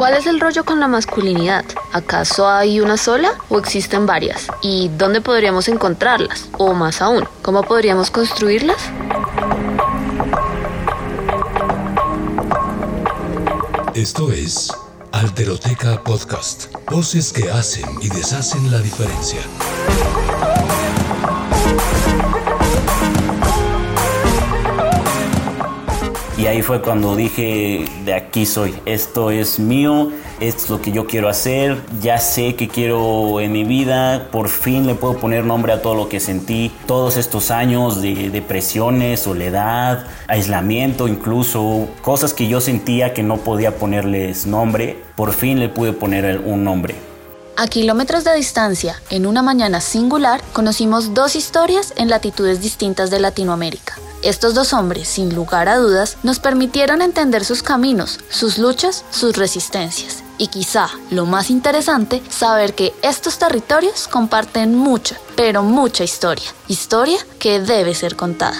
¿Cuál es el rollo con la masculinidad? ¿Acaso hay una sola o existen varias? ¿Y dónde podríamos encontrarlas? O más aún, ¿cómo podríamos construirlas? Esto es Alteroteca Podcast. Voces que hacen y deshacen la diferencia. Y ahí fue cuando dije, de aquí soy, esto es mío, es lo que yo quiero hacer, ya sé que quiero en mi vida, por fin le puedo poner nombre a todo lo que sentí, todos estos años de depresiones, soledad, aislamiento incluso, cosas que yo sentía que no podía ponerles nombre, por fin le pude poner un nombre. A kilómetros de distancia, en una mañana singular, conocimos dos historias en latitudes distintas de Latinoamérica. Estos dos hombres, sin lugar a dudas, nos permitieron entender sus caminos, sus luchas, sus resistencias. Y quizá lo más interesante, saber que estos territorios comparten mucha, pero mucha historia. Historia que debe ser contada.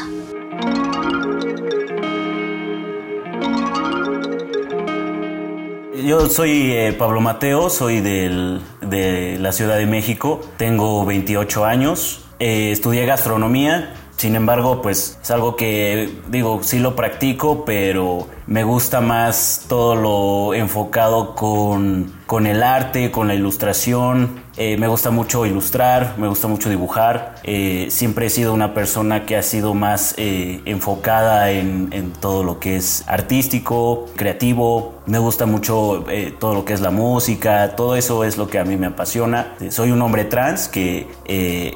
Yo soy eh, Pablo Mateo, soy de la Ciudad de México, tengo 28 años, eh, estudié gastronomía, sin embargo, pues es algo que digo, sí lo practico, pero me gusta más todo lo enfocado con, con el arte, con la ilustración. Eh, me gusta mucho ilustrar, me gusta mucho dibujar. Eh, siempre he sido una persona que ha sido más eh, enfocada en, en, todo lo que es artístico, creativo. Me gusta mucho todo lo que es la música, todo eso es lo que a mí me apasiona. Soy un hombre trans que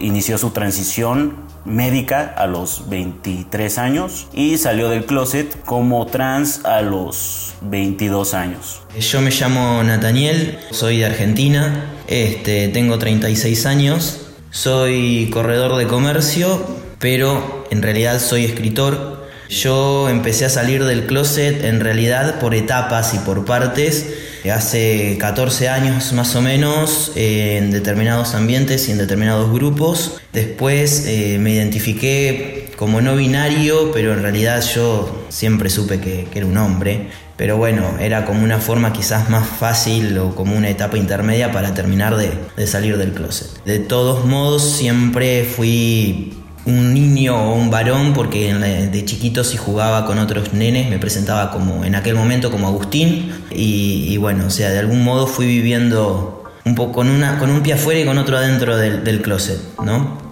inició su transición médica a los 23 años y salió del closet como trans a los 22 años. Yo me llamo Nathaniel, soy de Argentina, este, tengo 36 años, soy corredor de comercio, pero en realidad soy escritor. Yo empecé a salir del closet en realidad por etapas y por partes hace 14 años más o menos en determinados ambientes y en determinados grupos. Después eh, me identifiqué como no binario, pero en realidad yo siempre supe que, era un hombre. Pero bueno, era como una forma quizás más fácil o como una etapa intermedia para terminar de, salir del closet. De todos modos, siempre fui un niño o un varón, porque de chiquito si jugaba con otros nenes me presentaba como en aquel momento como Agustín y, bueno, o sea, de algún modo fui viviendo un poco con, una, con un pie afuera y con otro adentro del closet, ¿no?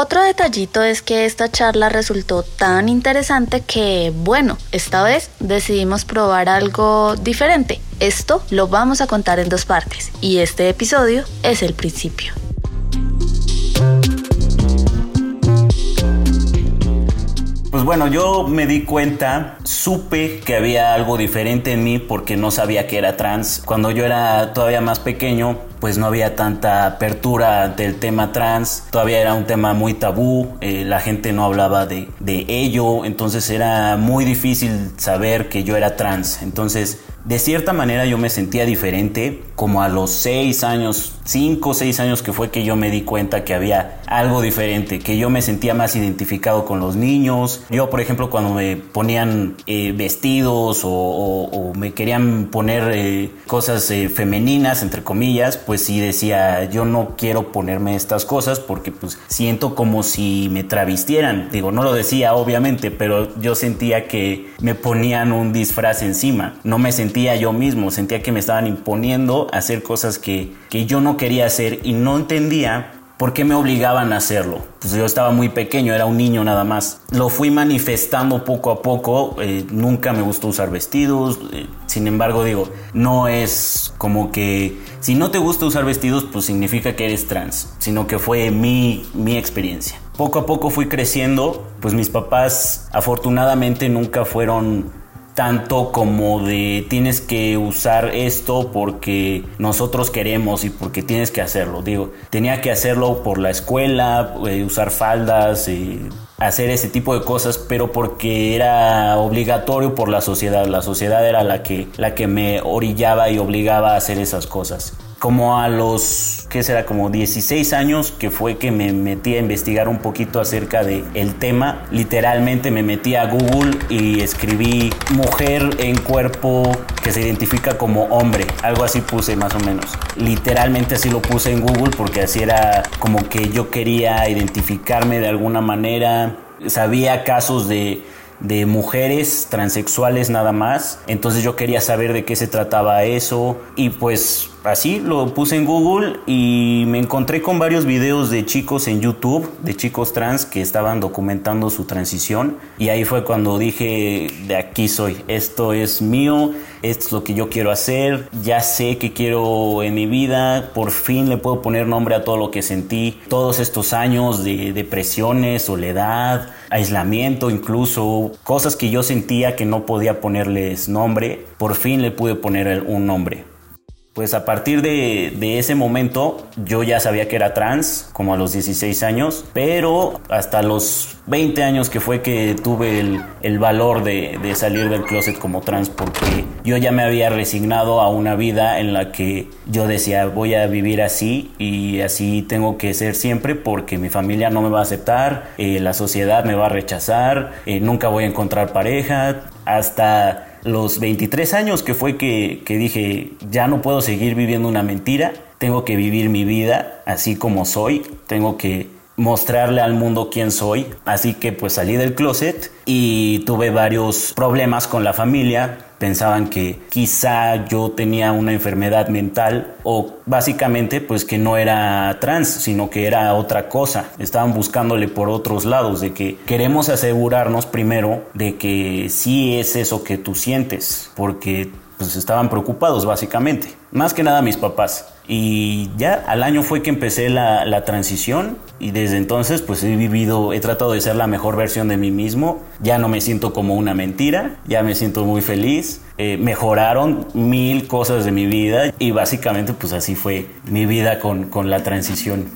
Otro detallito es que esta charla resultó tan interesante que, bueno, esta vez decidimos probar algo diferente. Esto lo vamos a contar en dos partes y este episodio es el principio. Pues bueno, yo me di cuenta, supe que había algo diferente en mí porque no sabía que era trans. Cuando yo era todavía más pequeño, pues no había tanta apertura del tema trans, todavía era un tema muy tabú, eh, la gente no hablaba de, de ello, entonces era muy difícil saber que yo era trans. Entonces de cierta manera yo me sentía diferente, como a los seis años, cinco o seis años que fue que yo me di cuenta que había algo diferente, que yo me sentía más identificado con los niños. Yo, por ejemplo, cuando me ponían eh, vestidos o, me querían poner eh, cosas eh, femeninas, entre comillas, pues sí decía, yo no quiero ponerme estas cosas porque pues siento como si me travistieran. Digo, no lo decía obviamente, pero yo sentía que me ponían un disfraz encima. No me sentía yo mismo, sentía que me estaban imponiendo hacer cosas que, que yo no quería hacer y no entendía por qué me obligaban a hacerlo. Pues yo estaba muy pequeño, era un niño nada más. Lo fui manifestando poco a poco, eh, nunca me gustó usar vestidos, eh, sin embargo digo, no es como que si no te gusta usar vestidos, pues significa que eres trans, sino que fue mi, mi experiencia. Poco a poco fui creciendo, pues mis papás afortunadamente nunca fueron tanto como de tienes que usar esto porque nosotros queremos y porque tienes que hacerlo. Digo, tenía que hacerlo por la escuela, eh, usar faldas, eh, hacer ese tipo de cosas, pero porque era obligatorio por la sociedad. La sociedad era la que, la que me orillaba y obligaba a hacer esas cosas como a los, ¿qué será? Como 16 años que fue que me metí a investigar un poquito acerca del el tema. Literalmente me metí a Google y escribí mujer en cuerpo que se identifica como hombre. Algo así puse más o menos. Literalmente así lo puse en Google porque así era como que yo quería identificarme de alguna manera. Sabía casos de de mujeres transexuales nada más. Entonces yo quería saber de qué se trataba eso y pues así lo puse en Google y me encontré con varios videos de chicos en YouTube, de chicos trans que estaban documentando su transición y ahí fue cuando dije, de aquí soy, esto es mío, esto es lo que yo quiero hacer, ya sé que quiero en mi vida, por fin le puedo poner nombre a todo lo que sentí, todos estos años de depresiones, soledad, aislamiento incluso, cosas que yo sentía que no podía ponerles nombre, por fin le pude poner un nombre. Pues a partir de, ese momento yo ya sabía que era trans, como a los 16 años, pero hasta los 20 años que fue que tuve el, valor de, salir del closet como trans, porque yo ya me había resignado a una vida en la que yo decía voy a vivir así y así tengo que ser siempre porque mi familia no me va a aceptar, eh, la sociedad me va a rechazar, eh, nunca voy a encontrar pareja, hasta los 23 años que fue que, dije, ya no puedo seguir viviendo una mentira, tengo que vivir mi vida así como soy, tengo que mostrarle al mundo quién soy. Así que pues salí del closet y tuve varios problemas con la familia. Pensaban que quizá yo tenía una enfermedad mental o básicamente pues que no era trans, sino que era otra cosa. Estaban buscándole por otros lados, de que queremos asegurarnos primero de que sí es eso que tú sientes, porque pues estaban preocupados básicamente. Más que nada mis papás. Y ya al año fue que empecé la, la, transición y desde entonces pues he vivido, he tratado de ser la mejor versión de mí mismo. Ya no me siento como una mentira, ya me siento muy feliz. Eh, mejoraron mil cosas de mi vida y básicamente pues así fue mi vida con, con la transición.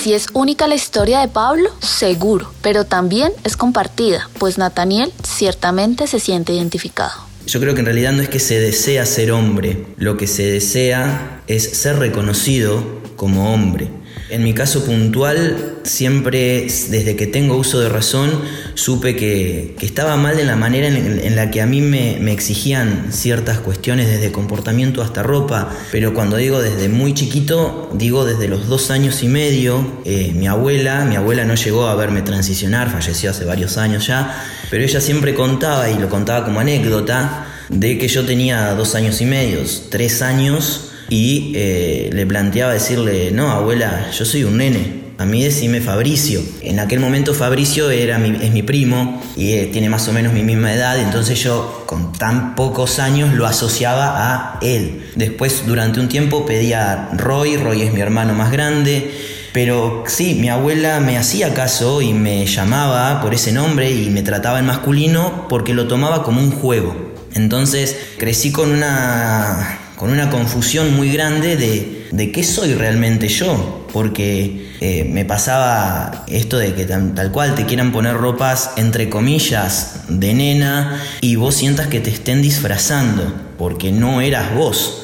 Si es única la historia de Pablo, seguro, pero también es compartida, pues Nathaniel ciertamente se siente identificado. Yo creo que en realidad no es que se desea ser hombre, lo que se desea es ser reconocido como hombre. En mi caso puntual, siempre desde que tengo uso de razón, supe que, estaba mal en la manera en, la que a mí me, exigían ciertas cuestiones, desde comportamiento hasta ropa, pero cuando digo desde muy chiquito, digo desde los dos años y medio, eh, mi abuela, mi abuela no llegó a verme transicionar, falleció hace varios años ya, pero ella siempre contaba, y lo contaba como anécdota, de que yo tenía dos años y medio, tres años, y eh, le planteaba decirle, no, abuela, yo soy un nene. A mí decime Fabricio. En aquel momento Fabricio era es mi primo y eh, tiene más o menos mi misma edad, entonces yo con tan pocos años lo asociaba a él. Después durante un tiempo pedía Roy, Roy es mi hermano más grande. Pero sí, mi abuela me hacía caso y me llamaba por ese nombre y me trataba en masculino porque lo tomaba como un juego. Entonces crecí con una con una confusión muy grande de, de qué soy realmente yo, porque eh, me pasaba esto de que tal, cual te quieran poner ropas entre comillas de nena y vos sientas que te estén disfrazando, porque no eras vos.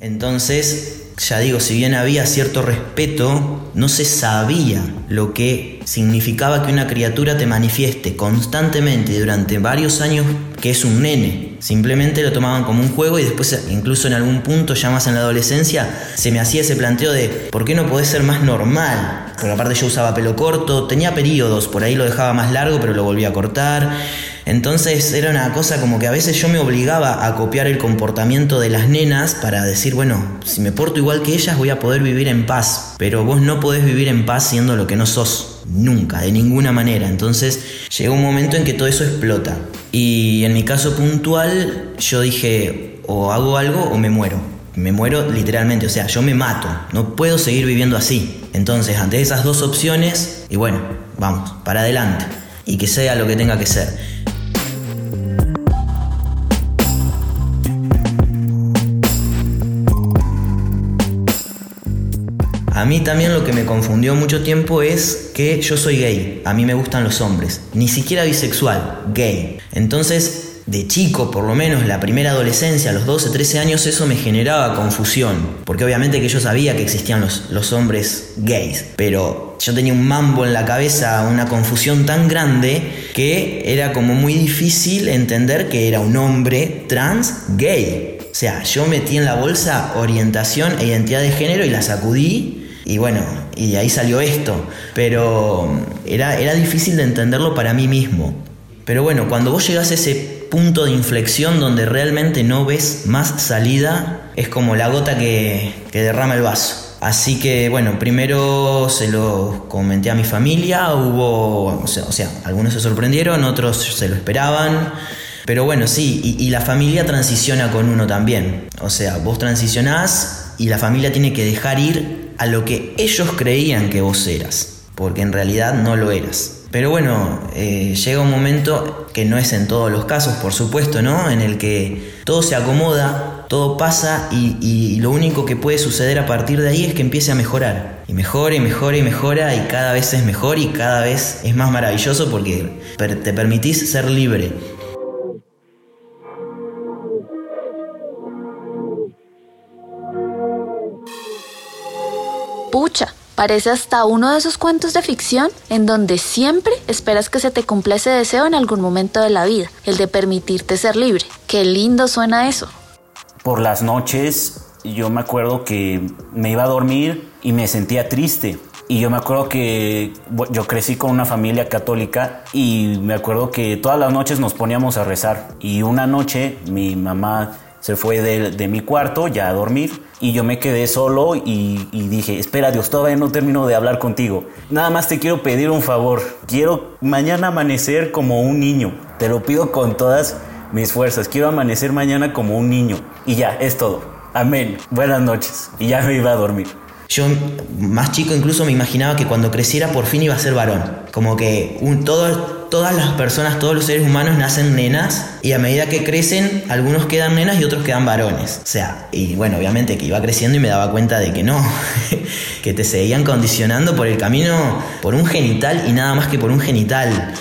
Entonces, ya digo, si bien había cierto respeto, no se sabía lo que significaba que una criatura te manifieste constantemente durante varios años que es un nene. Simplemente lo tomaban como un juego y después incluso en algún punto, ya más en la adolescencia, se me hacía ese planteo de ¿por qué no podés ser más normal? Porque aparte yo usaba pelo corto, tenía periodos, por ahí lo dejaba más largo pero lo volvía a cortar. Entonces era una cosa como que a veces yo me obligaba a copiar el comportamiento de las nenas para decir, bueno, si me porto igual que ellas voy a poder vivir en paz, pero vos no podés vivir en paz siendo lo que no sos, nunca, de ninguna manera. Entonces llegó un momento en que todo eso explota. Y en mi caso puntual yo dije, o hago algo o me muero. Me muero literalmente, o sea, yo me mato, no puedo seguir viviendo así. Entonces, ante esas dos opciones, y bueno, vamos, para adelante. y que sea lo que tenga que ser. A mí también lo que me confundió mucho tiempo es que yo soy gay, a mí me gustan los hombres, ni siquiera bisexual, gay. Entonces, de chico, por lo menos la primera adolescencia, a los 12, 13 años, eso me generaba confusión, porque obviamente que yo sabía que existían los, los hombres gays, pero yo tenía un mambo en la cabeza, una confusión tan grande que era como muy difícil entender que era un hombre trans gay. O sea, yo metí en la bolsa orientación e identidad de género y la sacudí y bueno, y ahí salió esto. Pero era, era difícil de entenderlo para mí mismo. Pero bueno, cuando vos llegas a ese punto de inflexión donde realmente no ves más salida, es como la gota que, que derrama el vaso. Así que bueno, primero se lo comenté a mi familia, hubo, o sea, o sea algunos se sorprendieron, otros se lo esperaban. Pero bueno, sí, y, y, la familia transiciona con uno también. O sea, vos transicionás y la familia tiene que dejar ir a lo que ellos creían que vos eras, porque en realidad no lo eras. Pero bueno, eh, llega un momento que no es en todos los casos, por supuesto, ¿no? En el que todo se acomoda, todo pasa y, y, lo único que puede suceder a partir de ahí es que empiece a mejorar. Y mejora y mejora y mejora y cada vez es mejor y cada vez es más maravilloso porque te permitís ser libre. Pucha, parece hasta uno de esos cuentos de ficción en donde siempre esperas que se te cumpla ese deseo en algún momento de la vida, el de permitirte ser libre. Qué lindo suena eso. Por las noches yo me acuerdo que me iba a dormir y me sentía triste. Y yo me acuerdo que yo crecí con una familia católica y me acuerdo que todas las noches nos poníamos a rezar. Y una noche mi mamá se fue de, de, mi cuarto ya a dormir y yo me quedé solo y, dije, espera Dios, todavía no termino de hablar contigo. Nada más te quiero pedir un favor. Quiero mañana amanecer como un niño. Te lo pido con todas mis fuerzas. Quiero amanecer mañana como un niño. Y ya, es todo. Amén. Buenas noches. Y ya me iba a dormir. Yo, más chico, incluso me imaginaba que cuando creciera por fin iba a ser varón. Como que un, todo, todas las personas, todos los seres humanos nacen nenas y a medida que crecen, algunos quedan nenas y otros quedan varones. O sea, y bueno, obviamente que iba creciendo y me daba cuenta de que no, que te seguían condicionando por el camino, por un genital y nada más que por un genital.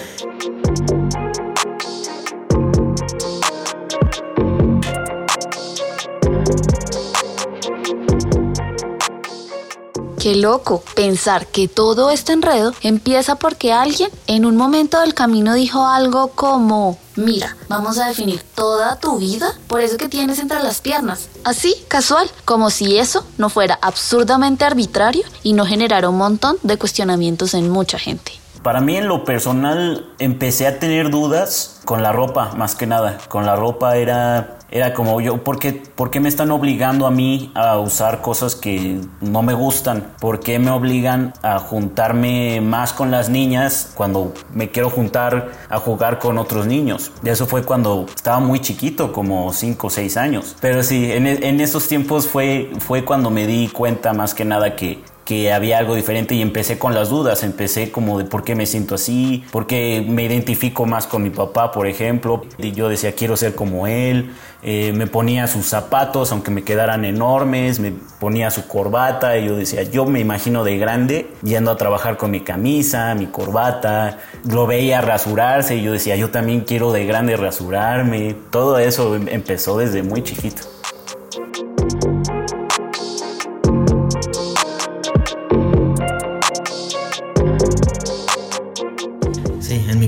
Qué loco pensar que todo este enredo empieza porque alguien en un momento del camino dijo algo como, mira, vamos a definir toda tu vida por eso que tienes entre las piernas. Así, casual, como si eso no fuera absurdamente arbitrario y no generara un montón de cuestionamientos en mucha gente. Para mí en lo personal empecé a tener dudas con la ropa, más que nada. Con la ropa era, era como yo, ¿por qué, ¿por qué me están obligando a mí a usar cosas que no me gustan? ¿Por qué me obligan a juntarme más con las niñas cuando me quiero juntar a jugar con otros niños? Y eso fue cuando estaba muy chiquito, como 5 o 6 años. Pero sí, en, en esos tiempos fue, fue cuando me di cuenta más que nada que que había algo diferente y empecé con las dudas, empecé como de por qué me siento así, por qué me identifico más con mi papá, por ejemplo, y yo decía quiero ser como él, eh, me ponía sus zapatos aunque me quedaran enormes, me ponía su corbata y yo decía yo me imagino de grande yendo a trabajar con mi camisa, mi corbata, lo veía rasurarse y yo decía yo también quiero de grande rasurarme, todo eso empezó desde muy chiquito.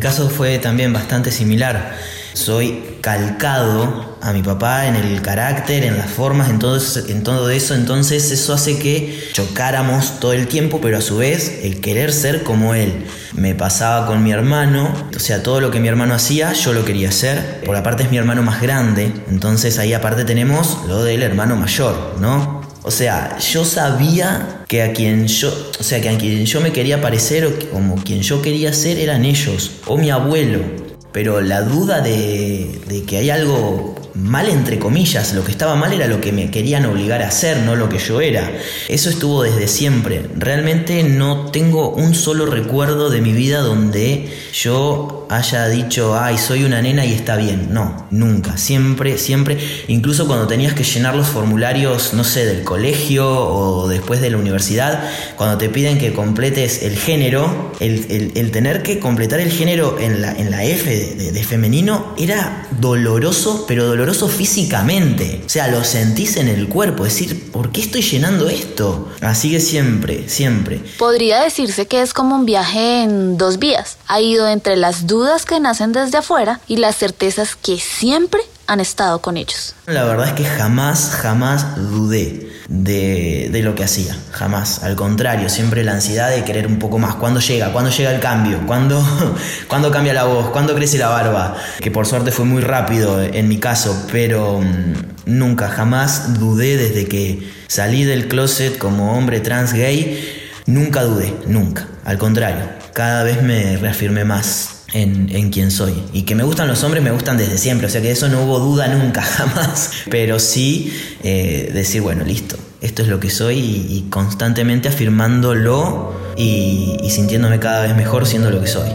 Caso fue también bastante similar. Soy calcado a mi papá en el carácter, en las formas, en todo, eso, en todo eso. Entonces eso hace que chocáramos todo el tiempo, pero a su vez el querer ser como él. Me pasaba con mi hermano, o sea, todo lo que mi hermano hacía, yo lo quería hacer. Por aparte es mi hermano más grande, entonces ahí aparte tenemos lo del hermano mayor, ¿no? O sea, yo sabía que a quien yo, o sea, que a quien yo me quería parecer o como quien yo quería ser eran ellos o mi abuelo. Pero la duda de, de que hay algo mal entre comillas, lo que estaba mal era lo que me querían obligar a hacer, no lo que yo era. Eso estuvo desde siempre. Realmente no tengo un solo recuerdo de mi vida donde yo haya dicho, ay, soy una nena y está bien. No, nunca, siempre, siempre. Incluso cuando tenías que llenar los formularios, no sé, del colegio o después de la universidad, cuando te piden que completes el género, el, tener que completar el género en la, en la F de, de femenino era doloroso, pero doloroso físicamente. O sea, lo sentís en el cuerpo, decir, ¿por qué estoy llenando esto? Así que siempre, siempre. Podría decirse que es como un viaje en dos vías. Ha ido entre las dudas que nacen desde afuera y las certezas que siempre han estado con ellos. La verdad es que jamás, jamás dudé de, de, lo que hacía, jamás. Al contrario, siempre la ansiedad de querer un poco más. ¿Cuándo llega? ¿Cuándo llega el cambio? ¿Cuándo, ¿Cuándo cambia la voz? ¿Cuándo crece la barba? Que por suerte fue muy rápido en mi caso, pero mm, nunca, jamás dudé desde que salí del closet como hombre trans gay. Nunca dudé, nunca. Al contrario, cada vez me reafirmé más en, en quién soy. Y que me gustan los hombres, me gustan desde siempre. O sea que eso no hubo duda nunca, jamás. Pero sí eh, decir, bueno, listo, esto es lo que soy y, constantemente afirmándolo y, y sintiéndome cada vez mejor siendo lo que soy.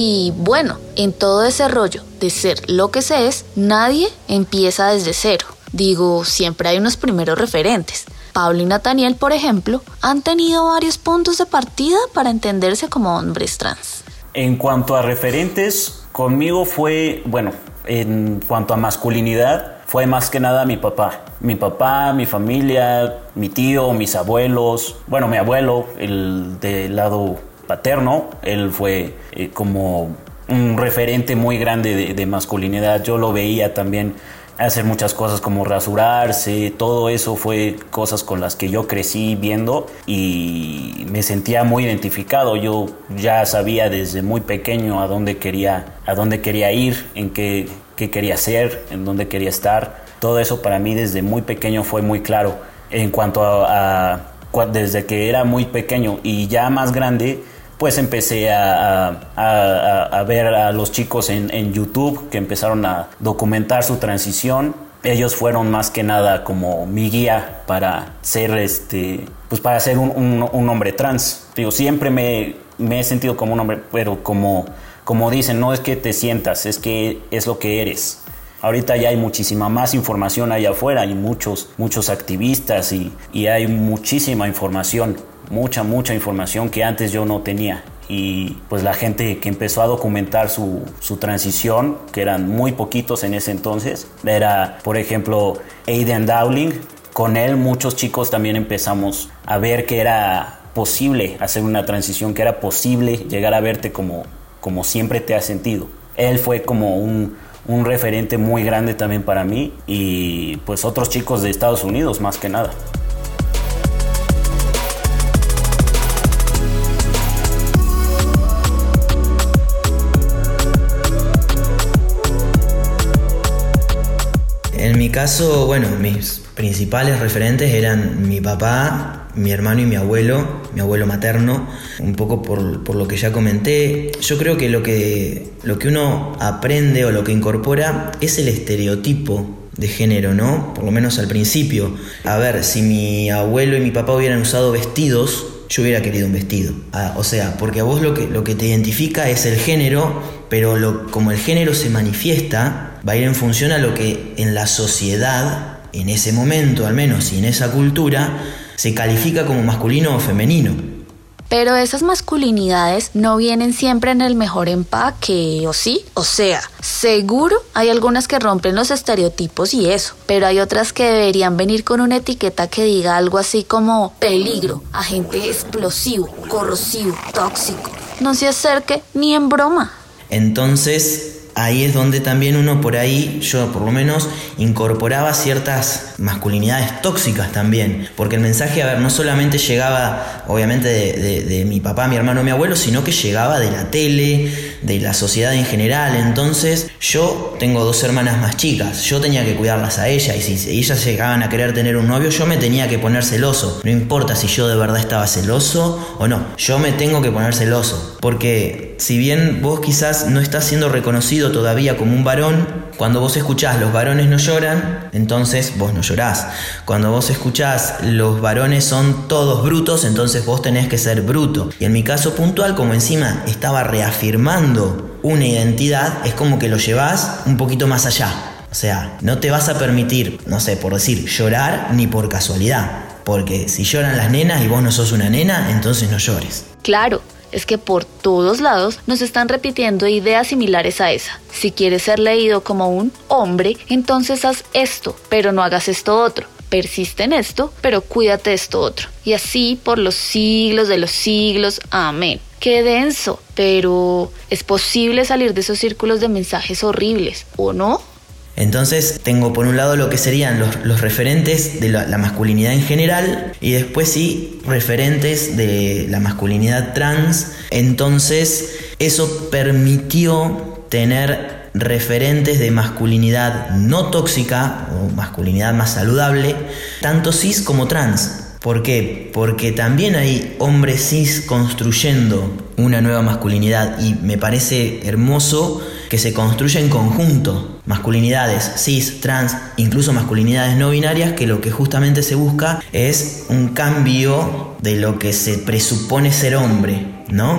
Y bueno, en todo ese rollo de ser lo que se es, nadie empieza desde cero. Digo, siempre hay unos primeros referentes. Pablo y Nathaniel, por ejemplo, han tenido varios puntos de partida para entenderse como hombres trans. En cuanto a referentes, conmigo fue, bueno, en cuanto a masculinidad, fue más que nada mi papá. Mi papá, mi familia, mi tío, mis abuelos, bueno, mi abuelo, el del lado paterno, él fue eh, como un referente muy grande de, masculinidad. Yo lo veía también hacer muchas cosas como rasurarse, todo eso fue cosas con las que yo crecí viendo y me sentía muy identificado. Yo ya sabía desde muy pequeño a dónde quería, a dónde quería ir, en qué, qué quería ser, en dónde quería estar. Todo eso para mí desde muy pequeño fue muy claro. En cuanto a desde que era muy pequeño y ya más grande, pues empecé a, ver a los chicos en, YouTube que empezaron a documentar su transición. Ellos fueron más que nada como mi guía para ser este, pues para ser un, hombre trans. Digo, siempre me, he sentido como un hombre, pero como, como dicen, no es que te sientas, es que es lo que eres. Ahorita ya hay muchísima más información allá afuera, hay muchos, muchos activistas y, y hay muchísima información mucha, mucha información que antes yo no tenía. Y pues la gente que empezó a documentar su, su transición, que eran muy poquitos en ese entonces, era por ejemplo Aiden Dowling. Con él muchos chicos también empezamos a ver que era posible hacer una transición, que era posible llegar a verte como, como siempre te has sentido. Él fue como un, un referente muy grande también para mí y pues otros chicos de Estados Unidos más que nada. En mi caso, bueno, mis principales referentes eran mi papá, mi hermano y mi abuelo, mi abuelo materno, un poco por, lo que ya comenté. Yo creo que lo, que lo que uno aprende o lo que incorpora es el estereotipo de género, ¿no? Por lo menos al principio. A ver, si mi abuelo y mi papá hubieran usado vestidos, yo hubiera querido un vestido. Ah, o sea, porque a vos lo que, lo que te identifica es el género, pero lo, como el género se manifiesta, va a ir en función a lo que en la sociedad, en ese momento al menos, y en esa cultura, se califica como masculino o femenino. Pero esas masculinidades no vienen siempre en el mejor empaque, ¿o sí? O sea, seguro hay algunas que rompen los estereotipos y eso, pero hay otras que deberían venir con una etiqueta que diga algo así como peligro, agente explosivo, corrosivo, tóxico. No se acerque ni en broma. Entonces, ahí es donde también uno por ahí, yo por lo menos, incorporaba ciertas masculinidades tóxicas también. Porque el mensaje, a ver, no solamente llegaba, obviamente, de, mi papá, mi hermano, mi abuelo, sino que llegaba de la tele, de la sociedad en general. Entonces, yo tengo dos hermanas más chicas, yo tenía que cuidarlas a ellas y si ellas llegaban a querer tener un novio, yo me tenía que poner celoso. No importa si yo de verdad estaba celoso o no, yo me tengo que poner celoso. Porque si bien vos quizás no estás siendo reconocido todavía como un varón, cuando vos escuchás los varones no lloran, entonces vos no llorás. Cuando vos escuchás los varones son todos brutos, entonces vos tenés que ser bruto. Y en mi caso puntual, como encima estaba reafirmando una identidad, es como que lo llevas un poquito más allá. O sea, no te vas a permitir, no sé, por decir, llorar ni por casualidad. Porque si lloran las nenas y vos no sos una nena, entonces no llores. Claro, es que por todos lados nos están repitiendo ideas similares a esa. Si quieres ser leído como un hombre, entonces haz esto, pero no hagas esto otro. Persiste en esto, pero cuídate de esto otro. Y así por los siglos de los siglos. Amén. Qué denso, pero es posible salir de esos círculos de mensajes horribles, ¿o no? Entonces tengo por un lado lo que serían los, referentes de la, masculinidad en general y después sí referentes de la masculinidad trans. Entonces eso permitió tener referentes de masculinidad no tóxica o masculinidad más saludable, tanto cis como trans. ¿Por qué? Porque también hay hombres cis construyendo una nueva masculinidad y me parece hermoso que se construye en conjunto. Masculinidades cis, trans, incluso masculinidades no binarias, que lo que justamente se busca es un cambio de lo que se presupone ser hombre, ¿no?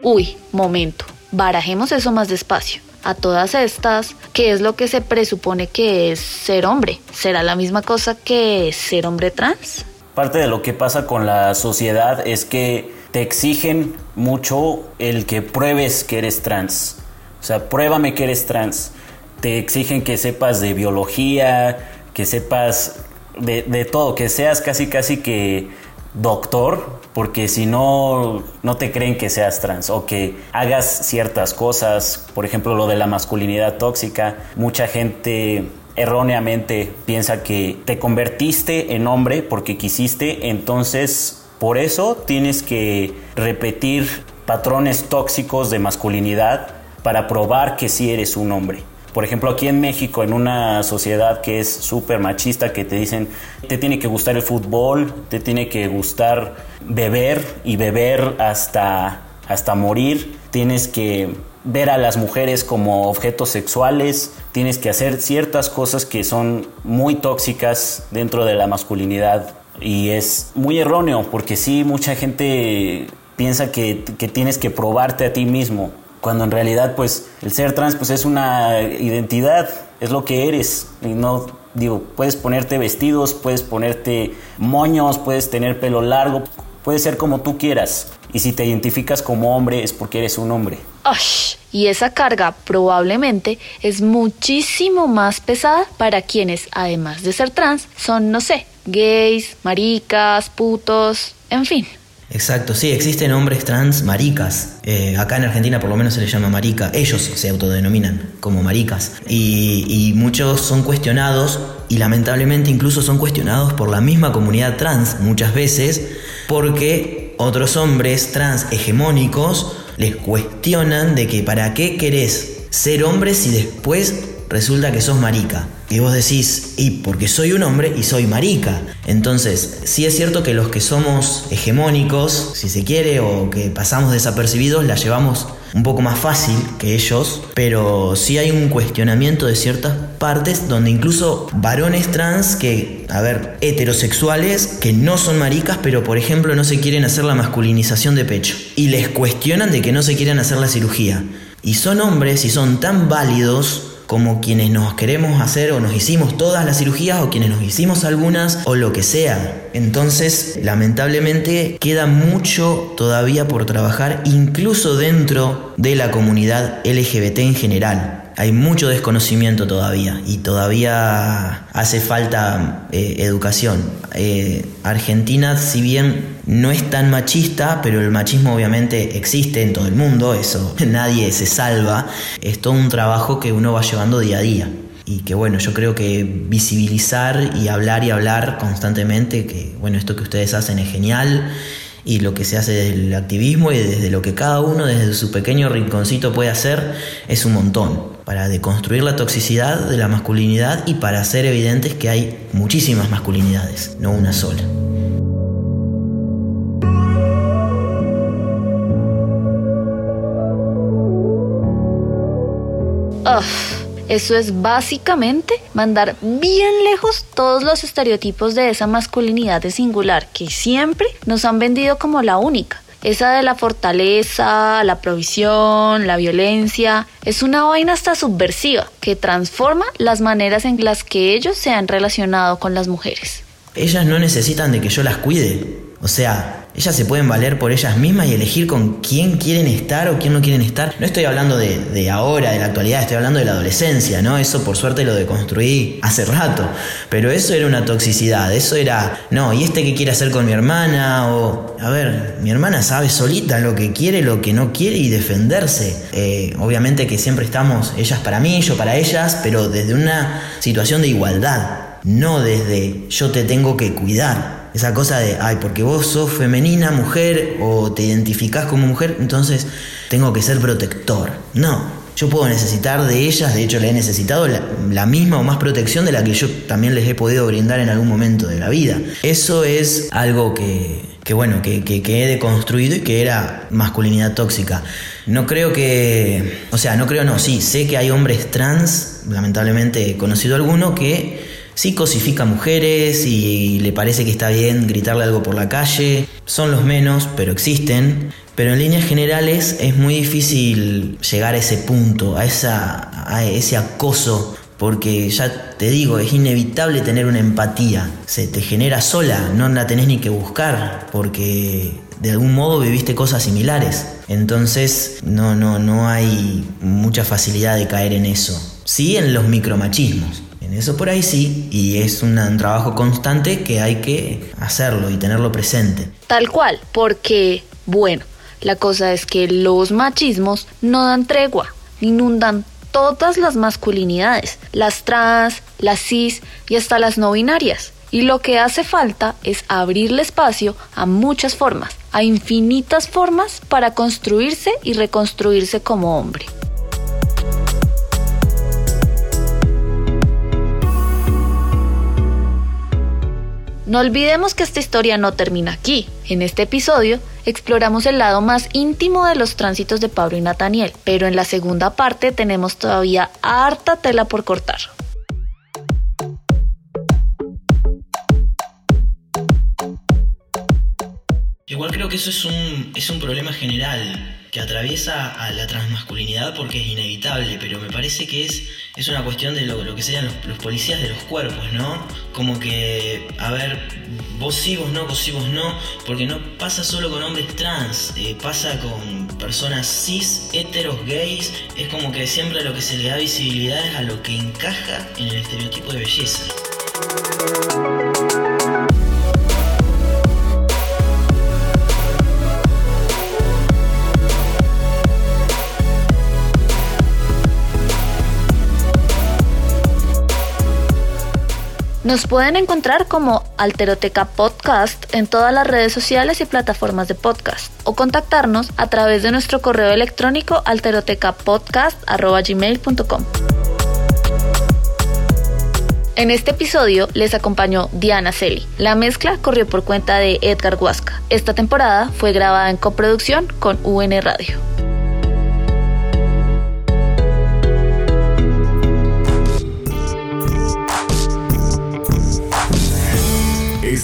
Uy, momento, barajemos eso más despacio. A todas estas, ¿qué es lo que se presupone que es ser hombre? ¿Será la misma cosa que ser hombre trans? Parte de lo que pasa con la sociedad es que te exigen mucho el que pruebes que eres trans. O sea, pruébame que eres trans. Te exigen que sepas de biología, que sepas de, de todo, que seas casi casi que doctor, porque si no, no te creen que seas trans o que hagas ciertas cosas, por ejemplo lo de la masculinidad tóxica, mucha gente erróneamente piensa que te convertiste en hombre porque quisiste, entonces por eso tienes que repetir patrones tóxicos de masculinidad para probar que sí eres un hombre. Por ejemplo, aquí en México, en una sociedad que es súper machista, que te dicen, te tiene que gustar el fútbol, te tiene que gustar beber y beber hasta, hasta morir, tienes que ver a las mujeres como objetos sexuales, tienes que hacer ciertas cosas que son muy tóxicas dentro de la masculinidad y es muy erróneo porque sí, mucha gente piensa que, que tienes que probarte a ti mismo, cuando en realidad pues el ser trans pues es una identidad, es lo que eres y no digo, puedes ponerte vestidos, puedes ponerte moños, puedes tener pelo largo, puedes ser como tú quieras. Y si te identificas como hombre es porque eres un hombre. Y esa carga probablemente es muchísimo más pesada para quienes, además de ser trans, son, no sé, gays, maricas, putos, en fin. Exacto, sí, existen hombres trans maricas. Eh, acá en Argentina por lo menos se les llama marica. Ellos se autodenominan como maricas. y muchos son cuestionados y lamentablemente incluso son cuestionados por la misma comunidad trans muchas veces porque otros hombres trans hegemónicos les cuestionan de que para qué querés ser hombre si después resulta que sos marica. Y vos decís, y porque soy un hombre y soy marica. Entonces, sí es cierto que los que somos hegemónicos, si se quiere, o que pasamos desapercibidos, la llevamos un poco más fácil que ellos, pero sí hay un cuestionamiento de ciertas partes donde incluso varones trans que, a ver, heterosexuales que no son maricas, pero por ejemplo no se quieren hacer la masculinización de pecho y les cuestionan de que no se quieren hacer la cirugía. Y son hombres y son tan válidos como quienes nos queremos hacer o nos hicimos todas las cirugías o quienes nos hicimos algunas o lo que sea. Entonces, lamentablemente, queda mucho todavía por trabajar incluso dentro de la comunidad LGBT en general. Hay mucho desconocimiento todavía y todavía hace falta eh, educación. Eh, Argentina, si bien no es tan machista, pero el machismo obviamente existe en todo el mundo, eso nadie se salva, es todo un trabajo que uno va llevando día a día y que bueno, yo creo que visibilizar y hablar y hablar constantemente, que bueno, esto que ustedes hacen es genial y lo que se hace desde el activismo y desde lo que cada uno desde su pequeño rinconcito puede hacer es un montón para deconstruir la toxicidad de la masculinidad y para hacer evidentes que hay muchísimas masculinidades, no una sola. Eso es básicamente mandar bien lejos todos los estereotipos de esa masculinidad de singular que siempre nos han vendido como la única. Esa de la fortaleza, la provisión, la violencia, es una vaina hasta subversiva que transforma las maneras en las que ellos se han relacionado con las mujeres. Ellas no necesitan de que yo las cuide. O sea, ellas se pueden valer por ellas mismas y elegir con quién quieren estar o quién no quieren estar. No estoy hablando de, ahora, de la actualidad, estoy hablando de la adolescencia, ¿no? Eso por suerte lo deconstruí hace rato. Pero eso era una toxicidad, eso era, no, ¿y este qué quiere hacer con mi hermana? O, a ver, mi hermana sabe solita lo que quiere, lo que no quiere y defenderse. Eh, obviamente que siempre estamos, ellas para mí, yo para ellas, pero desde una situación de igualdad, no desde yo te tengo que cuidar. Esa cosa de, ay, porque vos sos femenina, mujer, o te identificás como mujer, entonces tengo que ser protector. No, yo puedo necesitar de ellas, de hecho le he necesitado la, misma o más protección de la que yo también les he podido brindar en algún momento de la vida. Eso es algo que, que bueno, que, que, que, he deconstruido y que era masculinidad tóxica. No creo que, o sea, no creo, no, sí, sé que hay hombres trans, lamentablemente he conocido alguno, que sí cosifica mujeres y le parece que está bien gritarle algo por la calle. Son los menos, pero existen. Pero en líneas generales es muy difícil llegar a ese punto, a, esa, a ese acoso porque ya te digo, es inevitable tener una empatía. Se te genera sola, no la tenés ni que buscar, porque de algún modo viviste cosas similares. Entonces no, no, no hay mucha facilidad de caer en eso. Sí en los micromachismos. En eso por ahí sí, y es un, trabajo constante que hay que hacerlo y tenerlo presente. Tal cual, porque, bueno, la cosa es que los machismos no dan tregua, inundan todas las masculinidades, las trans, las cis y hasta las no binarias. Y lo que hace falta es abrirle espacio a muchas formas, a infinitas formas para construirse y reconstruirse como hombre. No olvidemos que esta historia no termina aquí. En este episodio exploramos el lado más íntimo de los tránsitos de Pablo y Nathaniel, pero en la segunda parte tenemos todavía harta tela por cortar. Igual creo que eso es un, es un problema general que atraviesa a la transmasculinidad porque es inevitable, pero me parece que es, es una cuestión de lo, que serían los, policías de los cuerpos, ¿no? Como que, a ver, vos sí, vos no, vos sí, vos no, porque no pasa solo con hombres trans, eh, pasa con personas cis, heteros, gays, es como que siempre lo que se le da visibilidad es a lo que encaja en el estereotipo de belleza. Nos pueden encontrar como Alteroteca Podcast en todas las redes sociales y plataformas de podcast o contactarnos a través de nuestro correo electrónico alterotecapodcast.gmail.com. En este episodio les acompañó Diana Celi. La mezcla corrió por cuenta de Edgar Huasca. Esta temporada fue grabada en coproducción con UN Radio.